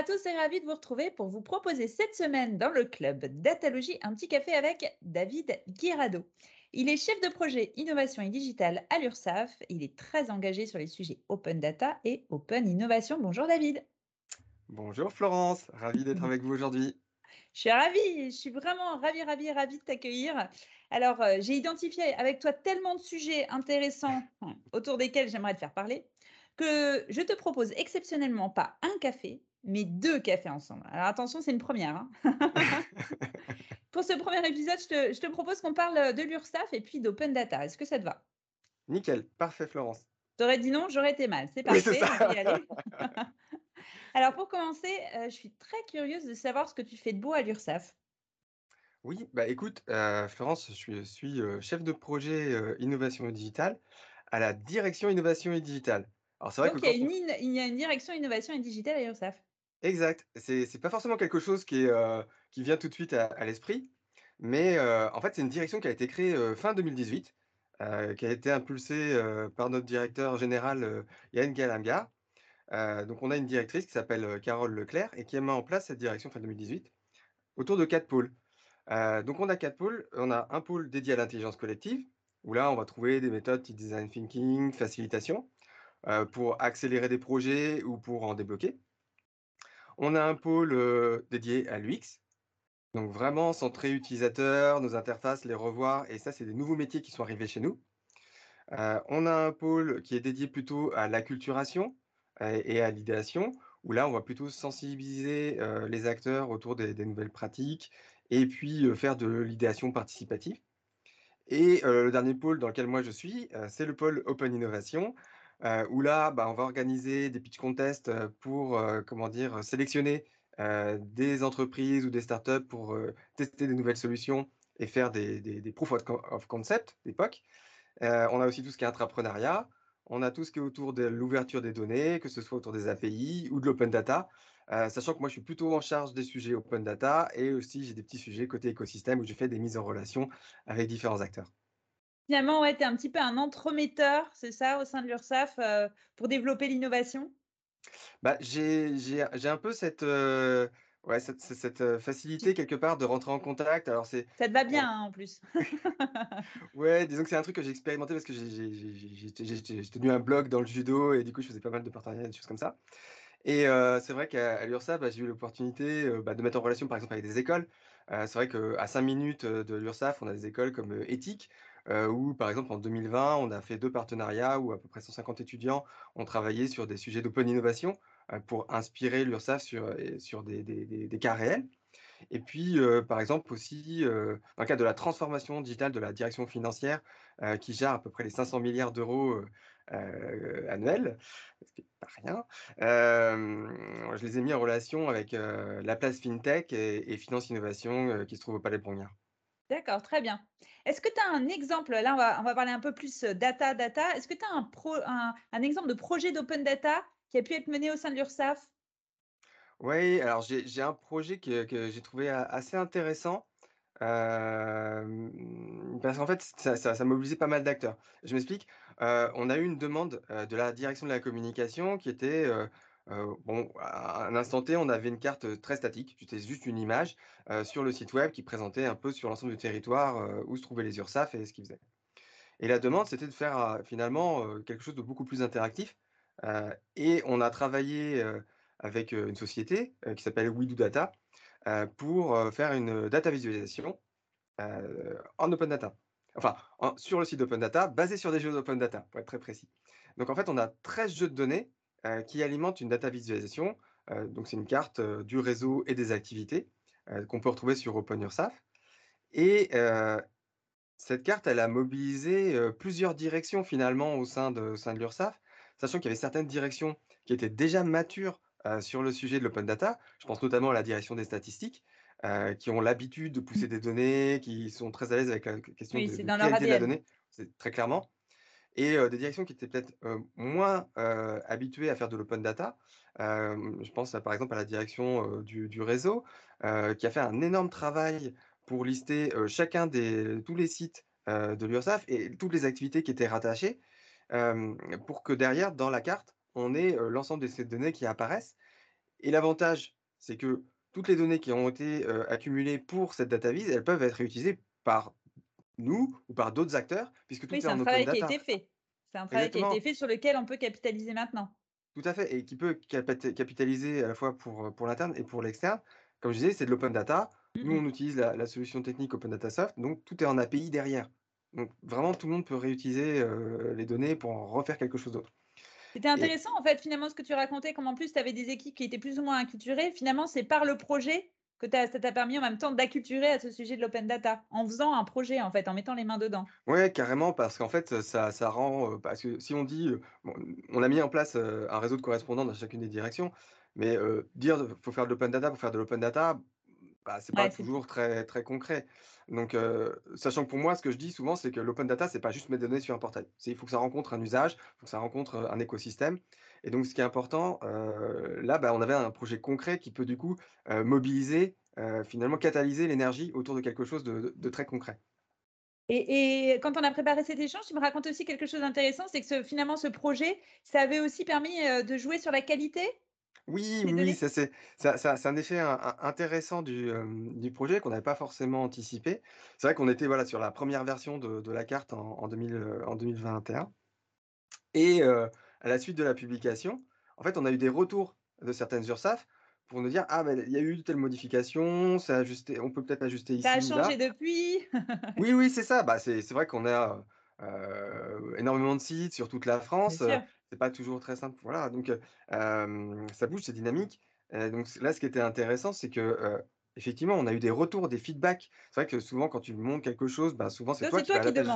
à tous et ravi de vous retrouver pour vous proposer cette semaine dans le club Datalogie un petit café avec David Guirado. Il est chef de projet innovation et digital à l'URSSAF. Il est très engagé sur les sujets open data et open innovation. Bonjour David. Bonjour Florence, ravi d'être avec vous aujourd'hui. Je suis ravie, je suis vraiment ravie, ravie, ravie de t'accueillir. Alors, euh, j'ai identifié avec toi tellement de sujets intéressants autour desquels j'aimerais te faire parler que je te propose exceptionnellement pas un café, mais deux cafés ensemble. Alors attention, c'est une première. Hein. Pour ce premier épisode, je te, propose qu'on parle de l'URSSAF et puis d'Open Data. Est-ce que ça te va? Nickel, parfait Florence. Tu aurais dit non, j'aurais été mal. C'est parfait. Alors pour commencer, euh, je suis très curieuse de savoir ce que tu fais de beau à l'URSSAF. Oui, bah écoute, euh, Florence, je suis, suis euh, chef de projet innovation et digital à la direction innovation et digital. Alors c'est vrai Donc il, y a une, il y a une direction innovation et digital à l'URSSAF. Exact. C'est n'est pas forcément quelque chose qui, est, qui vient tout de suite à, l'esprit, mais en fait c'est une direction qui a été créée fin 2018, qui a été impulsée par notre directeur général Yann Galamga. donc on a une directrice qui s'appelle Carole Leclerc et qui a mis en place cette direction fin 2018 autour de quatre pôles. donc on a quatre pôles. On a un pôle dédié à l'intelligence collective, où là on va trouver des méthodes type design thinking, facilitation, pour accélérer des projets ou pour en débloquer. On a un pôle dédié à l'UX, donc vraiment centré utilisateur, nos interfaces, les revoir, et ça, c'est des nouveaux métiers qui sont arrivés chez nous. on a un pôle qui est dédié plutôt à l'acculturation et à l'idéation, où là, on va plutôt sensibiliser les acteurs autour des, nouvelles pratiques et puis faire de l'idéation participative. Et le dernier pôle dans lequel moi je suis, c'est le pôle Open Innovation, où là, bah, on va organiser des pitch contests pour comment dire, sélectionner des entreprises ou des startups pour tester des nouvelles solutions et faire des, des, proof of concept d'époque. on a aussi tout ce qui est entrepreneuriat. On a tout ce qui est autour de l'ouverture des données, que ce soit autour des API ou de l'open data. sachant que moi, je suis plutôt en charge des sujets open data et aussi j'ai des petits sujets côté écosystème où je fais des mises en relation avec différents acteurs. Finalement, ouais, tu es un petit peu un entremetteur, c'est ça, au sein de l'URSSAF, euh, pour développer l'innovation? Bah, J'ai un peu cette, euh, ouais, cette, cette, euh, facilité quelque part de rentrer en contact. Alors ça te va bien hein, en plus? ouais, disons que c'est un truc que j'ai expérimenté parce que j'ai tenu un blog dans le judo et du coup je faisais pas mal de partenariats, des choses comme ça. Et c'est vrai qu'à l'URSSAF, bah, j'ai eu l'opportunité bah, de mettre en relation par exemple avec des écoles. c'est vrai qu'à 5 minutes de l'URSSAF, on a des écoles comme Éthique, euh, où, par exemple, en 2020, on a fait deux partenariats où à peu près 150 étudiants ont travaillé sur des sujets d'open innovation pour inspirer l'URSSAF sur, des, cas réels. Et puis, par exemple, aussi, dans le cadre de la transformation digitale de la direction financière, qui gère à peu près les 500 milliards d'euros annuels, ce qui n'est pas rien, je les ai mis en relation avec la place FinTech et, Finance Innovation qui se trouve au Palais Brognard. D'accord, très bien. Est-ce que tu as un exemple, là on va, parler un peu plus data, data, est-ce que tu as un, exemple de projet d'open data qui a pu être mené au sein de l'URSSAF? Oui, alors j'ai un projet que, j'ai trouvé assez intéressant. Euh, parce qu'en fait, ça, mobilisait pas mal d'acteurs. Je m'explique. Euh, on a eu une demande de la direction de la communication qui était bon, à un instant T, on avait une carte très statique, c'était juste une image sur le site web qui présentait un peu sur l'ensemble du territoire où se trouvaient les URSAF et ce qu'ils faisaient. Et la demande, c'était de faire finalement quelque chose de beaucoup plus interactif. et on a travaillé avec une société qui s'appelle We Data pour faire une data visualisation en open data. Enfin, sur le site d'open data, basé sur des jeux d'open data, pour être très précis. Donc en fait, on a 13 jeux de données qui alimente une data visualisation. Euh, donc, c'est une carte euh, du réseau et des activités qu'on peut retrouver sur OpenURSAF. Et cette carte, elle a mobilisé plusieurs directions finalement au sein de, sein de l'URSAF, sachant qu'il y avait certaines directions qui étaient déjà matures sur le sujet de l'open data. Je pense notamment à la direction des statistiques, qui ont l'habitude de pousser des données, qui sont très à l'aise avec la question de, de qualité de la donnée, c'est très clairement et des directions qui étaient peut-être moins habituées à faire de l'open data. je pense par exemple à la direction du, réseau, qui a fait un énorme travail pour lister chacun des tous les sites de l'URSSAF et toutes les activités qui étaient rattachées, pour que derrière, dans la carte, on ait l'ensemble de ces données qui apparaissent. Et l'avantage, c'est que toutes les données qui ont été, accumulées pour cette data vise, elles peuvent être réutilisées par nous ou par d'autres acteurs puisque tout Oui, est c'est un en open travail qui a data. été fait. C'est un travail qui a été fait sur lequel on peut capitaliser maintenant. Tout à fait et qui peut capitaliser à la fois pour, heu, pour l'interne et pour l'externe. Comme je disais, c'est de l'open data. Mmh Nous, mh. on utilise la la solution technique Open Data Soft, donc tout est en API derrière. Donc vraiment, tout le monde peut réutiliser, heu, les données pour en refaire quelque chose d'autre C'était et intéressant en fait finalement ce que tu racontais, comme en plus tu avais des équipes qui étaient plus ou moins acculturées. Finalement, c'est par le projet que ça t'a permis en même temps d'acculturer à ce sujet de l'open data, en faisant un projet en fait, en mettant les mains dedans. Ouais, carrément, parce qu'en fait, ça ça rend, heu, parce que si on dit, bon, on a mis en place, heu, un réseau de correspondants dans chacune des directions, mais, dire: «Faut faire de l'open data pour faire de l'open data», bah, c'est pas Ouais, toujours très très concret. Donc, sachant que pour moi, ce que je dis souvent, c'est que l'open data, c'est pas juste mettre des données sur un portail. C'est il faut que ça rencontre un usage, il faut que ça rencontre, un écosystème et donc ce qui est important, heu, là, bah, on avait un projet concret qui peut du coup, heu, mobiliser, heu, finalement catalyser l'énergie autour de quelque chose de de de très concret. Et et quand on a préparé cet échange, tu me racontes aussi quelque chose d'intéressant, c'est que ce finalement ce projet, ça avait aussi permis, de jouer sur la qualité Oui, oui, ça c'est ça ça c'est un effet in in intéressant du, projet qu'on n'avait pas forcément anticipé. C'est vrai qu'on était, voilà, sur la première version de de la carte en en 2000, heu, en 2021 et à la suite de la publication, en fait, on a eu des retours de certaines URSSAF pour nous dire: «Ah, bah, il y a eu telle modification, c'est ajusté on peut peut-être ajuster Ça a ici changé là». depuis? Oui, oui, c'est ça. Bah, c'est vrai qu'on a, énormément de sites sur toute la France, c'est pas toujours très simple, voilà, donc ça bouge, c'est dynamique, donc là, ce qui était intéressant, c'est que, effectivement, on a eu des retours, des feedbacks. C'est vrai que souvent, quand tu montres quelque chose, bah, souvent, c'est toi qui toi vas à qui la pêche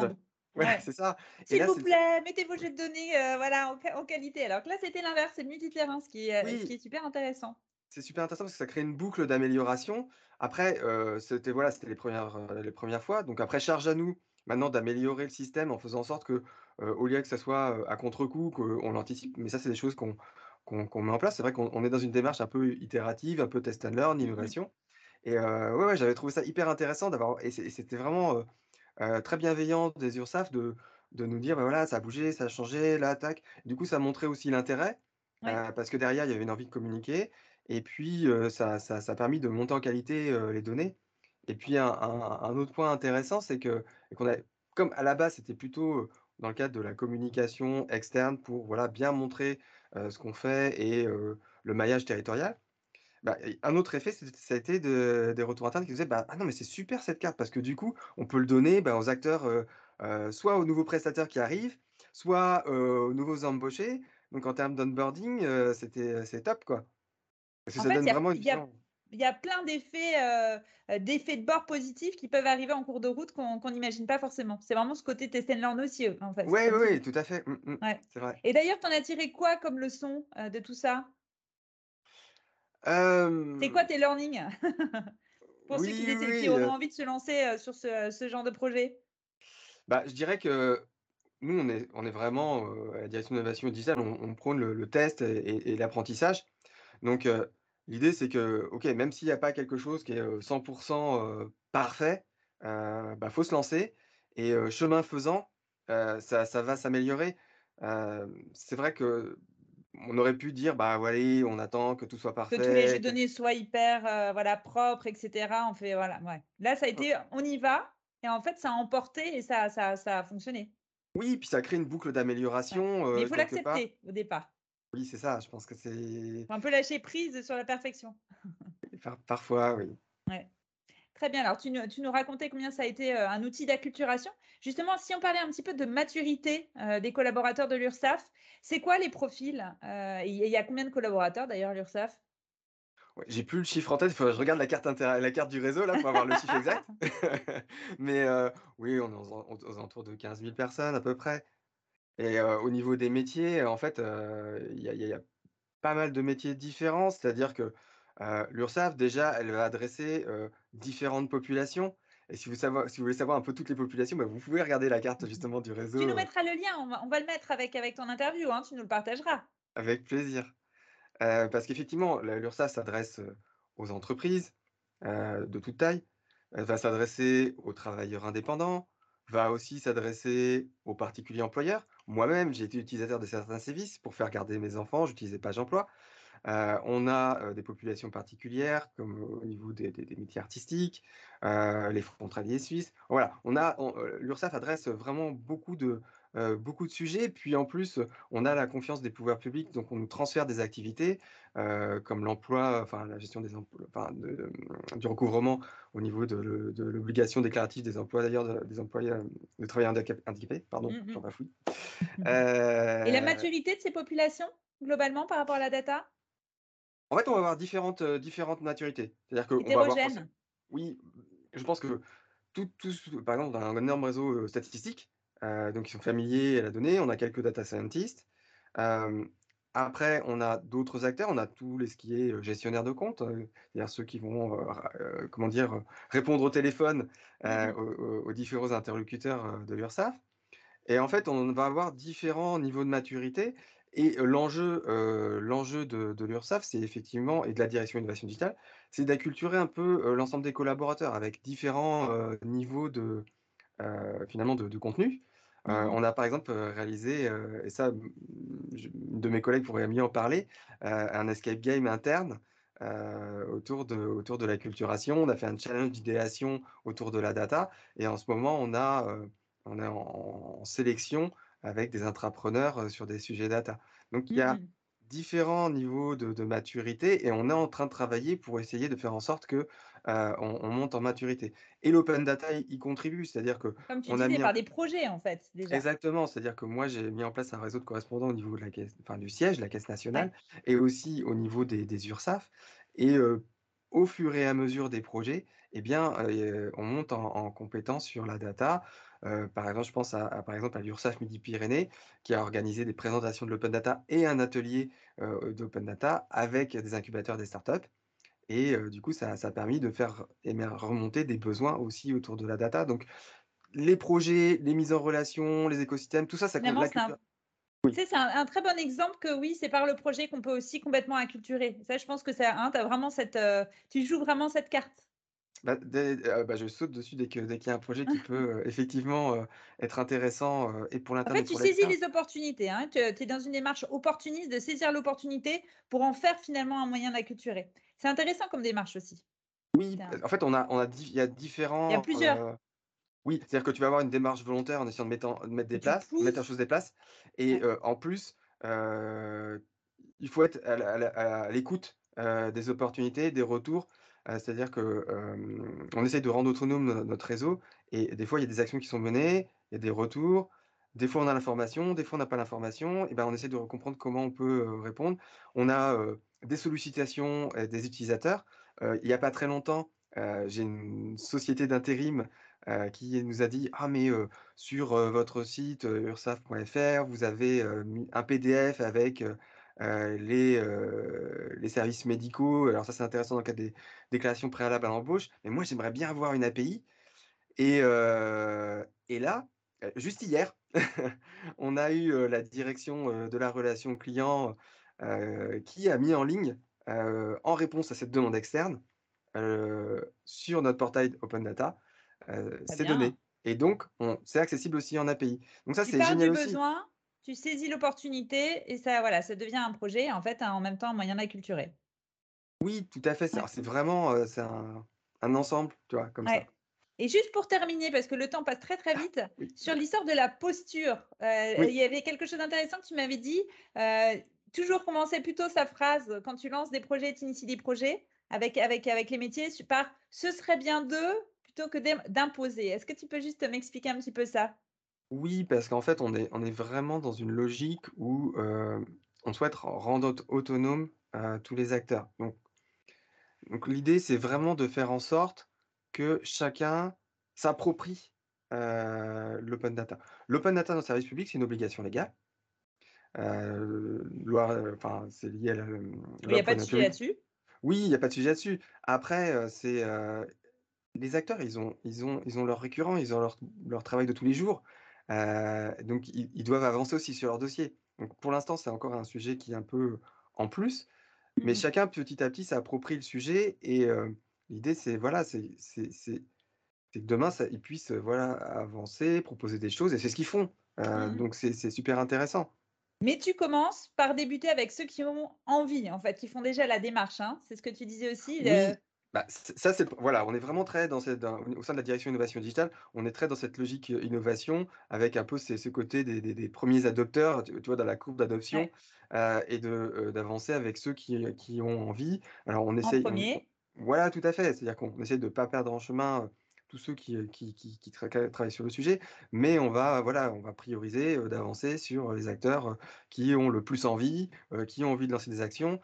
ouais, c'est ça «S'il vous plaît, mettez vos jets de données, heu, voilà, en qua en qualité». Alors que là, c'était l'inverse, c'est le multi-terrain, ce qui est, heu, ce qui oui! est super intéressant. C'est super intéressant parce que ça crée une boucle d'amélioration. Après, heu, c'était voilà, c'était les premières heu, les premières fois. Donc après, charge à nous, maintenant, d'améliorer le système en faisant en sorte que, au lieu que ça soit, à contre-coup, qu'on l'anticipe. Mais ça, c'est des choses qu'on qu'on met en place. C'est vrai qu'on on est dans une démarche un peu itérative, un peu test and learn, Mmh mh. innovation et ouais, ouais, j'avais trouvé ça hyper intéressant d'avoir et c'était vraiment, heu, très bienveillant des URSSAF de de nous dire: «Bah, voilà, ça a bougé, ça a changé, là, tac». Du coup, ça montrait aussi l'intérêt, Ouais. heu, parce que derrière, il y avait une envie de communiquer et puis, heu, ça ça ça a permis de monter en qualité, les données et puis un un un autre point intéressant, c'est que qu'on a comme à la base, c'était plutôt, dans le cadre de la communication externe pour, voilà, bien montrer, ce qu'on fait et le maillage territorial. Bah un autre effet, ça a été de des retours internes qui disaient: «Bah, ah non, mais c'est super cette carte parce que du coup, on peut le donner, bah, aux acteurs, soit aux nouveaux prestataires qui arrivent, soit, aux nouveaux embauchés». Donc en termes d'onboarding, c'était, c'est top, quoi. Parce que En ça fait, donne a vraiment une il y a y plein d'effets, de bord positifs qui peuvent arriver en cours de route qu'on n'imagine pas forcément. C'est vraiment ce côté test and learn aussi, en fait, ouais, dis. tout à fait. Mmh mh. Ouais C'est vrai. et d'ailleurs, tu en as tiré quoi comme leçon, de tout ça? C'est quoi Hem, tes learnings? Pour ceux qui oui, qui auront heu, envie de se lancer, heu, sur ce ce genre de projet? bah, je dirais que nous, on est on est vraiment, à la direction d'innovation digitale, on on prône le le test et et et l'apprentissage. Donc, l'idée, c'est que, OK, même s'il y a pas quelque chose qui est, heu, 100 heu, parfait, heu, bah, faut se lancer et chemin faisant, ça ça va s'améliorer. C'est vrai qu'on aurait pu dire: «Bah, allez, on attend que tout soit Que tous les jeux parfait, de que» données soient hyper, heu, voilà, propres et cetera. On fait voilà, ouais. Là, ça a été on y va et en fait, ça a emporté et ça ça ça a fonctionné. oui, puis ça crée une boucle Ouais. d'amélioration, Mais il heu, faut l'accepter au départ. Oui, c'est ça, je pense que c'est un peu lâcher prise sur la perfection. par parfois, oui. Ouais. Très bien. Alors tu nous tu nous racontais combien ça a été, heu, un outil d'acculturation. Justement, si on parlait un petit peu de maturité, heu, des collaborateurs de l'URSSAF, c'est quoi les profils? Et il y a combien de collaborateurs d'ailleurs à l'URSSAF? Ouais, j'ai plus le chiffre en tête, je regarde la carte la carte du réseau là pour avoir le chiffre exact. Mais, oui, on est aux en aux alentours de 15 000 personnes à peu près et au niveau des métiers, en fait, il y y a pas mal de métiers différents. C'est-à-dire que, l'URSSAF déjà, elle va adresser, différentes populations et si vous savoir si vous voulez savoir un peu toutes les populations, bah, vous pouvez regarder la carte justement du Tu réseau, nous heu, mettras le lien, on va on va le mettre avec avec ton interview, hein, tu nous le partageras. avec plaisir. Parce qu'effectivement, l'URSSAF s'adresse, aux entreprises, de toute taille. Elle va s'adresser aux travailleurs indépendants, va aussi s'adresser aux particuliers employeurs. Moi-même, j'ai été utilisateur de certains services pour faire garder mes enfants, j'utilisais Page Emploi. On a des populations particulières, comme au niveau des, métiers artistiques, les frontaliers suisses. Voilà, on a, l'URSSAF adresse vraiment beaucoup de, beaucoup de sujets. Puis en plus, on a la confiance des pouvoirs publics, donc on nous transfère des activités comme l'emploi, enfin la gestion des emplois, du recouvrement au niveau de, l'obligation déclarative des employeurs, des employés, de travailleurs handicapés. Pardon, mmh j'en. Et la maturité de ces populations globalement par rapport à la data? En fait, on va avoir différentes, différentes maturités. C'est-à-dire que Hétérogène. Oui, je pense que tout, tout, par exemple, dans un énorme réseau statistique, donc ils sont familiers à la donnée, on a quelques data scientists. après, on a d'autres acteurs, on a tous les ce qui est gestionnaires de compte, c'est-à-dire ceux qui vont, comment dire, répondre au téléphone mmh aux, différents interlocuteurs de l'URSSAF. Et en fait, on va avoir différents niveaux de maturité. Et l'enjeu, l'enjeu de, de l'URSSAF, c'est effectivement, et de la direction innovation digitale, c'est d'acculturer un peu l'ensemble des collaborateurs avec différents niveaux de, finalement de, contenu. Mmh on a par exemple réalisé, et ça, mmh, de mes collègues pourraient mieux en parler, un escape game interne autour, de, autour de la culturation. On a fait un challenge d'idéation autour de la data. Et en ce moment, on, a, on est en sélection avec des intrapreneurs sur des sujets data. Donc il y a mmh. différents niveaux de, maturité et on est en train de travailler pour essayer de faire en sorte que on, monte en maturité. Et l'open data y, contribue, c'est-à-dire que comme tu on a mis par des projets en fait déjà. Exactement, c'est-à-dire que moi j'ai mis en place un réseau de correspondants au niveau de la caisse, enfin, du siège, la caisse nationale, et aussi au niveau des, des URSAF. Et au fur et à mesure des projets, eh bien, on monte en, en compétence sur la data. Euh, par exemple, je pense à, par exemple à l'URSSAF Midi-Pyrénées qui a organisé des présentations de l'open data et un atelier euh, d'open data avec des incubateurs des startups. Et euh, du coup, ça, a permis de faire remonter des besoins aussi autour de la data. Donc, les projets, les mises en relation, les écosystèmes, tout ça, ça compte. C'est un, très bon exemple que oui, c'est par le projet qu'on peut aussi complètement acculturer. Ça, je pense que ça, hein, as vraiment cette, tu joues vraiment cette carte. Bah, bah, je saute dessus dès que dès qu'il y a un projet qui peut, effectivement, être intéressant, et pour En fait, tu saisis les opportunités, hein. Tu es dans une démarche opportuniste de saisir l'opportunité pour en faire finalement un moyen d'acculturer. C'est intéressant comme démarche aussi. Oui, en fait, on a on a il y a différents, Il y a plusieurs. oui, c'est-à-dire que tu vas avoir une démarche volontaire en essayant de mettre de mettre des places, mettre la chose des places et en plus, il faut être à l'écoute, des opportunités, des retours c'est-à-dire que, on essaye de rendre autonome notre réseau et des fois, il y a des actions qui sont menées, il y a des retours. Des fois, on a l'information, des fois, on n'a pas l'information et ben, on essaie de comprendre comment on peut, répondre. On a, des sollicitations, des utilisateurs. il n'y a pas très longtemps, j'ai une société d'intérim, qui nous a dit: «Ah mais, sur, votre site, ursaf.fr, vous avez, un PDF avec, les, les services médicaux. Alors ça, c'est intéressant dans le cadre des déclarations préalables à l'embauche. Mais moi, j'aimerais bien avoir une API. Et, et là, juste hier, on a eu la direction de la relation client qui a mis en ligne, en réponse à cette demande externe, sur notre portail Open Data, ces données. Et donc, c'est accessible aussi en API. Donc ça, c'est génial aussi. besoin tu saisis l'opportunité et ça, voilà, ça devient un projet, en fait, en même temps, un moyen d'acculturer. Oui, tout à fait. C'est vraiment c'est un, ensemble, tu vois, comme ça. Et juste pour terminer, parce que le temps passe très très vite, sur l'histoire de la posture, il y avait quelque chose d'intéressant que tu m'avais dit. toujours commencer plutôt sa phrase quand tu lances des projets, tu inities des projets avec, avec, avec les métiers par ce serait bien d'eux plutôt que d'imposer. Est-ce que tu peux juste m'expliquer un petit peu ça? Oui, parce qu'en fait, on est on est vraiment dans une logique où, on souhaite rendre autonome, tous les acteurs. Donc donc l'idée, c'est vraiment de faire en sorte que chacun s'approprie, l'open data. L'open data dans le service public, c'est une obligation légale. loi, enfin, c'est lié à la, il n'y a pas de sujet là-dessus? Oui, il n'y a pas de sujet là-dessus. Après, c'est, les acteurs, ils ont ils ont ils ont leur récurrent, ils ont leur leur travail de tous les jours donc ils, doivent avancer aussi sur leur dossier. Donc pour l'instant, c'est encore un sujet qui est un peu en plus, mais mmh chacun petit à petit s'approprie le sujet et l'idée c'est voilà, c'est que demain ça, ils puissent voilà avancer, proposer des choses et c'est ce qu'ils font. Mmh donc c'est super intéressant. Mais tu commences par débuter avec ceux qui ont envie, en fait, qui font déjà la démarche. Hein. C'est ce que tu disais aussi. Oui, bah, ça, c'est voilà, on est vraiment très dans cette, au sein de la direction innovation digitale, on est très dans cette logique innovation avec un peu ce côté des, premiers adopteurs, tu, vois, dans la courbe d'adoption, et de d'avancer avec ceux qui, qui, ont envie. Alors on essaye, voilà, tout à fait. C'est-à-dire qu'on essaie de ne pas perdre en chemin tous ceux qui, qui, qui, travaillent sur le sujet, mais on va, voilà, on va prioriser d'avancer sur les acteurs qui ont le plus envie, qui ont envie de lancer des actions.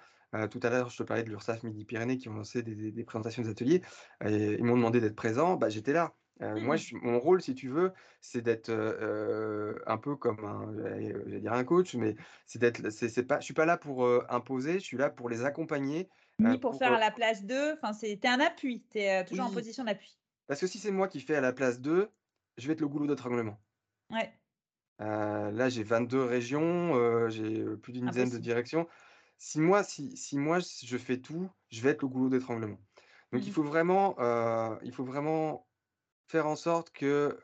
Tout à l'heure, je te parlais de l'URSAF Midi-Pyrénées qui ont lancé des, présentations des ateliers. Et ils m'ont demandé d'être présent. Bah, J'étais là. Moi, mmh. mon rôle, si tu veux, c'est d'être un peu comme un, j'allais dire un coach, mais c'est d'être, c'est, pas, je suis pas là pour imposer, je suis là pour les accompagner. Ni pour, faire à la place d'eux. Enfin, c'est, un appui. Tu es toujours en position d'appui. Parce que si c'est moi qui fais à la place d'eux, je vais être le goulot d'étranglement. Ouais. là, j'ai 22 régions, j'ai plus d'une dizaine de directions. Si moi, si, si moi je fais tout, je vais être le goulot d'étranglement. Donc il mmh faut vraiment, il faut vraiment faire en sorte que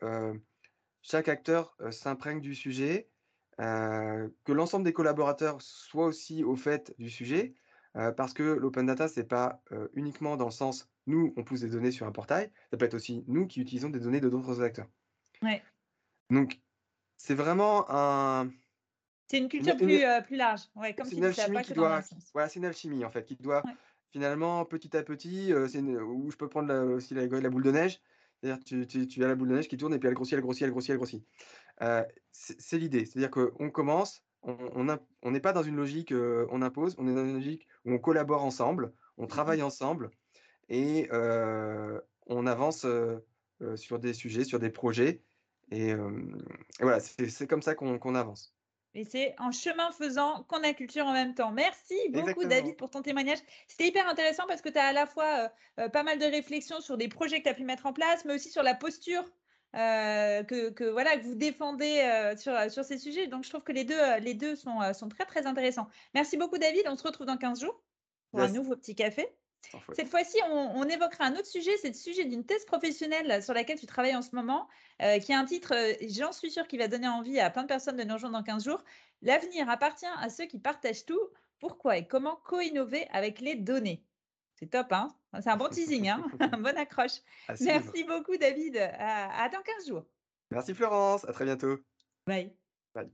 chaque acteur s'imprègne du sujet, que l'ensemble des collaborateurs soient aussi au fait du sujet, parce que l'open data, ce n'est pas uniquement dans le sens nous, on pousse des données sur un portail. Ça peut être aussi nous qui utilisons des données de d'autres acteurs. Ouais. Donc, c'est vraiment un. C'est une culture plus, euh, plus large. Ouais, comme c'est une alchimie qui doit. Voilà, c'est une alchimie en fait qui doit finalement petit à petit. Euh, c'est où je peux prendre aussi la, la, boule de neige. C'est-à-dire tu, tu, tu, as la boule de neige qui tourne et puis elle grossit, elle grossit, elle grossit, elle grossit. Euh, c'est l'idée. C'est-à-dire qu'on commence, on n'est on, pas dans une logique on impose, on est dans une logique où on collabore ensemble, on mmh travaille ensemble et on avance sur des sujets, sur des projets. Et, voilà, c'est comme ça qu'on avance. Et c'est en chemin faisant qu'on a culture en même temps. Merci beaucoup, David, pour ton témoignage. C'était hyper intéressant parce que tu as à la fois pas mal de réflexions sur des projets que tu as pu mettre en place, mais aussi sur la posture que, voilà, que vous défendez sur, sur ces sujets. Donc, je trouve que les deux, les deux sont, sont très, très intéressants. Merci beaucoup, David. On se retrouve dans 15 jours pour un nouveau petit café. Cette fois-ci, on, évoquera un autre sujet, c'est le sujet d'une thèse professionnelle sur laquelle tu travailles en ce moment, euh, qui a un titre, euh, j'en suis sûre, qui va donner envie à plein de personnes de nous rejoindre dans 15 jours. L'avenir appartient à ceux qui partagent tout. Pourquoi et comment co-innover avec les données? C'est top, hein? C'est un bon teasing, hein? Un bon accroche. Merci beaucoup, David. À, à dans 15 jours. Merci, Florence. À très bientôt. Bye. Bye.